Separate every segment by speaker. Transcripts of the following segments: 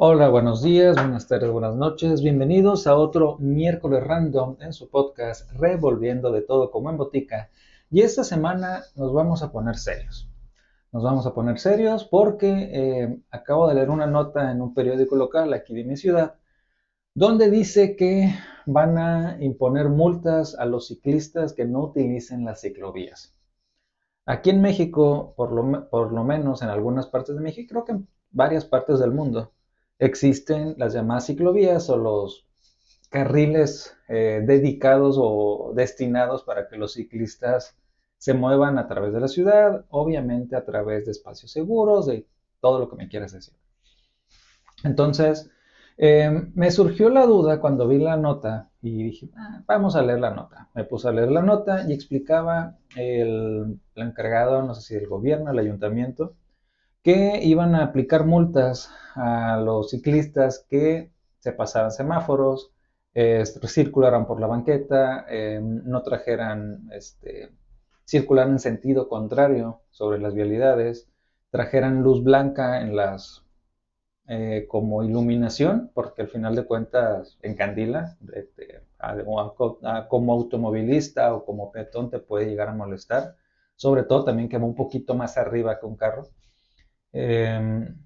Speaker 1: Hola, buenos días, buenas tardes, buenas noches. Bienvenidos a otro miércoles random en su podcast Revolviendo de todo como en botica. Y esta semana nos vamos a poner serios. Nos vamos a poner serios porque eh, acabo de leer una nota en un periódico local aquí de mi ciudad donde dice que van a imponer multas a los ciclistas que no utilicen las ciclovías. Aquí en México, por lo, por lo menos en algunas partes de México, creo que en varias partes del mundo, existen las llamadas ciclovías o los carriles eh, dedicados o destinados para que los ciclistas se muevan a través de la ciudad, obviamente a través de espacios seguros, de todo lo que me quieras decir. Entonces, em, me surgió la duda cuando vi la nota y dije, ah, vamos a leer la nota. Me puse a leer la nota y explicaba el, el encargado, no sé si del gobierno, el ayuntamiento, que iban a aplicar multas a los ciclistas que se pasaran semáforos, circularan por la banqueta, em, no trajeran, este, circularan en sentido contrario sobre las vialidades, trajeran luz blanca en las eh, como iluminación, porque al final de cuentas encandila, este, como automovilista o como peatón te puede llegar a molestar, sobre todo también que va un poquito más arriba que un carro. Em,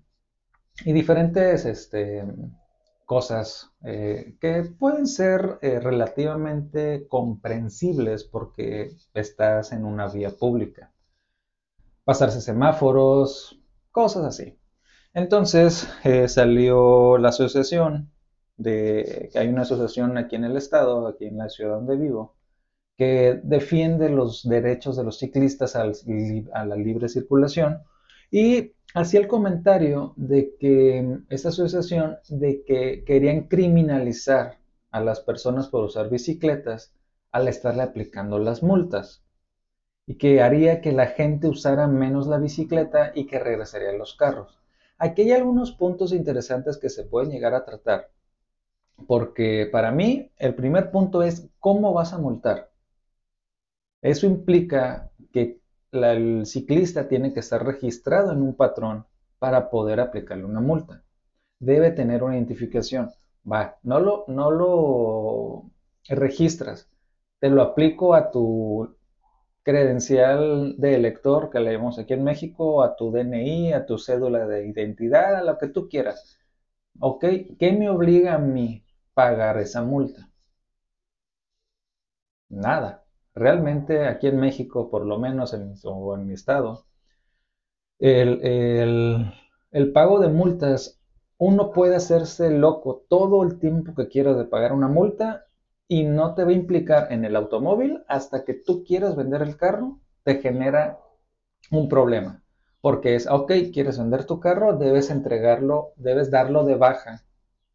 Speaker 1: y diferentes este, cosas eh, que pueden ser eh, relativamente comprensibles porque estás en una vía pública. Pasarse semáforos, cosas así. Entonces eh, salió la asociación de hay una asociación aquí en el estado, aquí en la ciudad donde vivo, que defiende los derechos de los ciclistas a la libre circulación y hacía el comentario de que esta asociación de que querían criminalizar a las personas por usar bicicletas al estarle aplicando las multas y que haría que la gente usara menos la bicicleta y que regresarían los carros. Aquí hay algunos puntos interesantes que se pueden llegar a tratar, porque para mí el primer punto es cómo vas a multar. Eso implica que el ciclista tiene que estar registrado en un patrón para poder aplicarle una multa. Debe tener una identificación. Va, no lo, no lo registras, te lo aplico a tu credencial de elector que leemos aquí en México, a tu DNI, a tu cédula de identidad, a lo que tú quieras. ¿Ok? ¿Qué me obliga a mí pagar esa multa? Nada. Realmente aquí en México, por lo menos en, mi estado, el, pago de multas, uno puede hacerse loco todo el tiempo que quieras de pagar una multa y no te va a implicar en el automóvil hasta que tú quieras vender el carro, te genera un problema. Porque es, ok, quieres vender tu carro, debes entregarlo, debes darlo de baja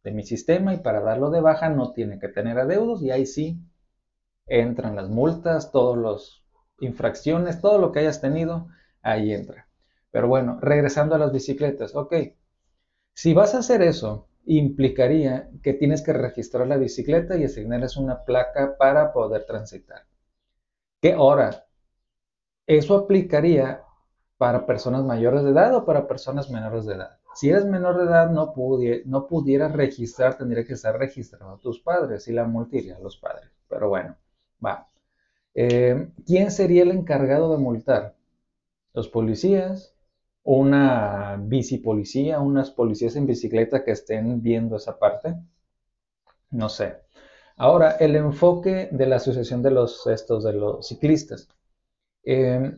Speaker 1: de mi sistema y para darlo de baja no tiene que tener adeudos y ahí sí entran las multas, todas las infracciones, todo lo que hayas tenido, ahí entra. Pero bueno, regresando a las bicicletas, ok, si vas a hacer eso, implicaría que tienes que registrar la bicicleta y asignarles una placa para poder transitar. ¿Qué hora? Eso aplicaría para personas mayores de edad o para personas menores de edad. Si eres menor de edad, no, no pudieras registrar, tendría que estar registrado a tus padres y la multa iría a los padres. Pero bueno. Eh, ¿Quién sería el encargado de multar? ¿Los policías? ¿Una bicipolicía? ¿Unas policías en bicicleta que estén viendo esa parte? No sé. Ahora, el enfoque de la Asociación de los, estos, de los ciclistas. Eh,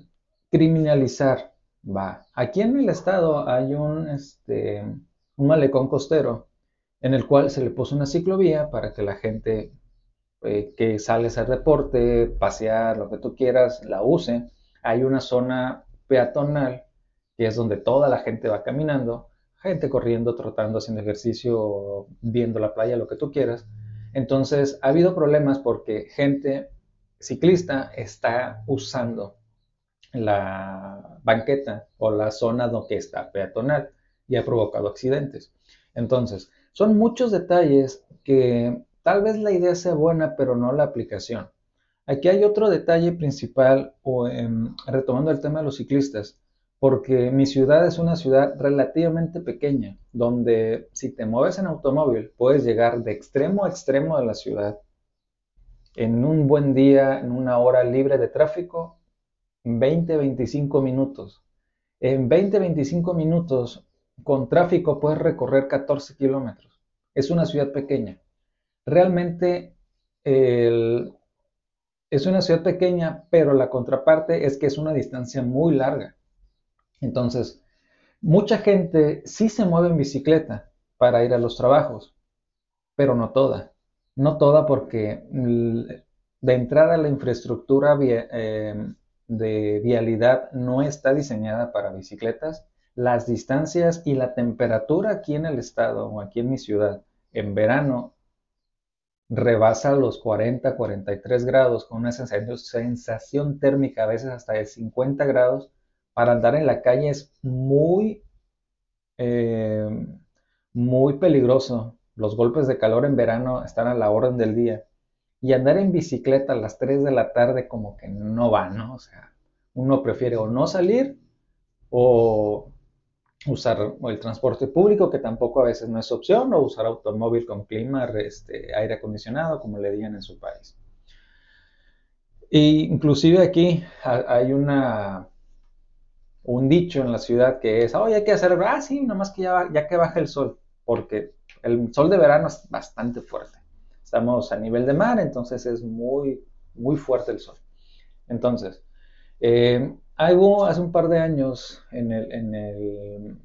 Speaker 1: criminalizar. Va. Aquí en el estado hay un, este, un malecón costero en el cual se le puso una ciclovía para que la gente eh, que sale a hacer deporte, pasear, lo que tú quieras, la use. Hay una zona peatonal que es donde toda la gente va caminando, gente corriendo, trotando, haciendo ejercicio, viendo la playa, lo que tú quieras. Entonces, ha habido problemas porque gente ciclista está usando la banqueta o la zona donde está peatonal y ha provocado accidentes. Entonces, son muchos detalles que Tal vez la idea sea buena, pero no la aplicación. Aquí hay otro detalle principal, o, retomando el tema de los ciclistas. porque mi ciudad es una ciudad relativamente pequeña, donde si te mueves en automóvil puedes llegar de extremo a extremo de la ciudad en un buen día, en una hora libre de tráfico, 20-25 minutos. En 20-25 minutos con tráfico puedes recorrer 14 kilómetros. Es una ciudad pequeña. Realmente es una ciudad pequeña, pero la contraparte es que es una distancia muy larga. Entonces, mucha gente sí se mueve en bicicleta para ir a los trabajos, pero no toda. No toda porque de entrada la infraestructura eh, de vialidad no está diseñada para bicicletas. Las distancias y la temperatura aquí en el estado o aquí en mi ciudad en verano rebasa los 40, 43 grados con una sensación térmica a veces hasta de 50 grados para andar en la calle es muy, eh, muy peligroso. Los golpes de calor en verano están a la orden del día. Y andar en bicicleta a las 3 de la tarde como que no va, ¿no? O sea, uno prefiere o no salir o usar el transporte público, que tampoco a veces no es opción, o usar automóvil con clima, este, aire acondicionado, como le digan en su país. E inclusive aquí hay una, un dicho en la ciudad que es, oye, hay que hacer, ah, sí, nomás que ya, ya que baja el sol, porque el sol de verano es bastante fuerte. Estamos a nivel de mar, entonces es muy, muy fuerte el sol. Entonces, eh, algo hace un par de años en el,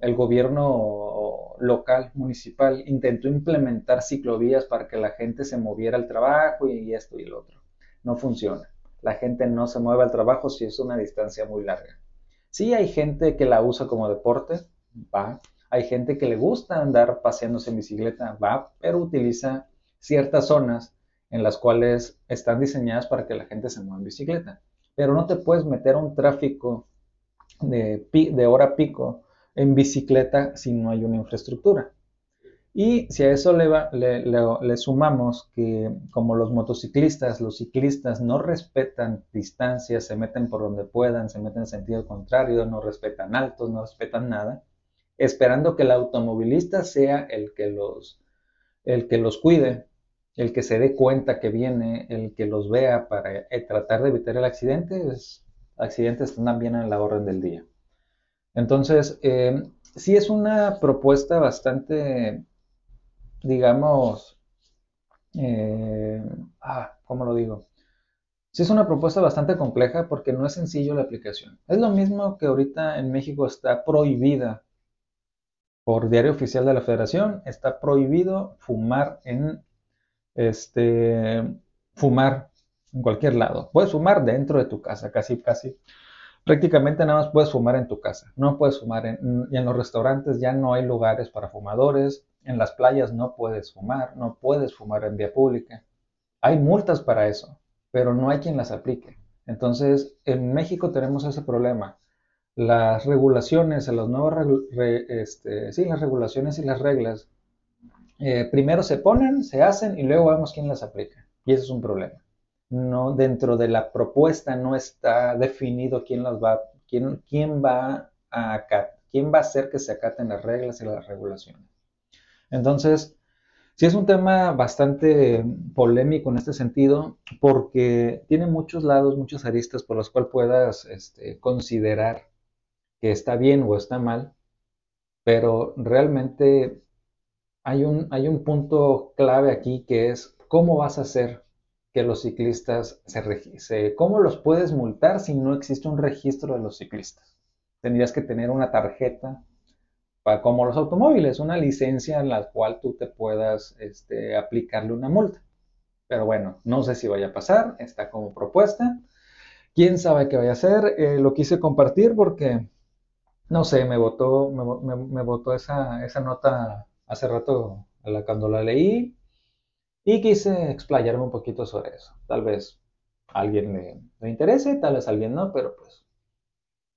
Speaker 1: el gobierno local, municipal, intentó implementar ciclovías para que la gente se moviera al trabajo y esto y el otro. No funciona. La gente no se mueve al trabajo si es una distancia muy larga. Sí hay gente que la usa como deporte, va. Hay gente que le gusta andar paseándose en bicicleta, va, pero utiliza ciertas zonas en las cuales están diseñadas para que la gente se mueva en bicicleta. Pero no te puedes meter a un tráfico de, de hora pico en bicicleta si no hay una infraestructura. Y si a eso le, le, sumamos que como los motociclistas, los ciclistas no respetan distancias, se meten por donde puedan, se meten en sentido contrario, no respetan altos, no respetan nada, esperando que el automovilista sea el que los, el que los cuide, el que se dé cuenta que viene, el que los vea para eh, tratar de evitar el accidente, es, accidentes también en la orden del día. Entonces, eh, sí es una propuesta bastante digamos, eh, ah, ¿cómo lo digo? Sí es una propuesta bastante compleja porque no es sencillo la aplicación. Es lo mismo que ahorita en México está prohibida por diario oficial de la Federación, está prohibido fumar en este fumar en cualquier lado. Puedes fumar dentro de tu casa, casi casi. Prácticamente nada más puedes fumar en tu casa. No puedes fumar en, y en los restaurantes ya no hay lugares para fumadores. En las playas no puedes fumar, no puedes fumar en vía pública. Hay multas para eso, pero no hay quien las aplique. Entonces, en México tenemos ese problema. Las regulaciones, las nuevas este, sí, las regulaciones y las reglas, eh, primero se ponen, se hacen y luego vemos quién las aplica. Y eso es un problema. No, dentro de la propuesta no está definido quién las va, quién, quién va a quién va a hacer que se acaten las reglas y las regulaciones. Entonces, sí es un tema bastante polémico en este sentido, porque tiene muchos lados, muchas aristas por las cuales puedas este, considerar que está bien o está mal, pero realmente hay un, hay un punto clave aquí que es cómo vas a hacer que los ciclistas se, se, cómo los puedes multar si no existe un registro de los ciclistas. Tendrías que tener una tarjeta como los automóviles, una licencia en la cual tú te puedas este, aplicarle una multa. Pero bueno, no sé si vaya a pasar, está como propuesta. ¿Quién sabe qué vaya a hacer? Eh, lo quise compartir porque, no sé, me votó, me, votó esa, esa, nota hace rato cuando la leí y quise explayarme un poquito sobre eso. Tal vez a alguien le, le interese, tal vez a alguien no, pero pues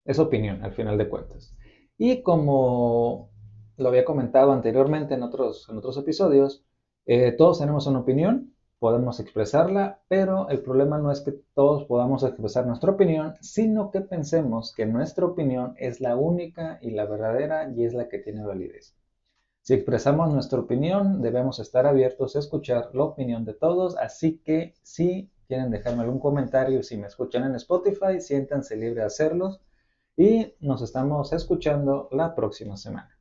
Speaker 1: es opinión al final de cuentas. Y como lo había comentado anteriormente en otros, en otros episodios, eh, todos tenemos una opinión, podemos expresarla, pero el problema no es que todos podamos expresar nuestra opinión, sino que pensemos que nuestra opinión es la única y la verdadera y es la que tiene validez. Si expresamos nuestra opinión, debemos estar abiertos a escuchar la opinión de todos, así que si quieren dejarme algún comentario, si me escuchan en Spotify, siéntanse libre de hacerlos y nos estamos escuchando la próxima semana.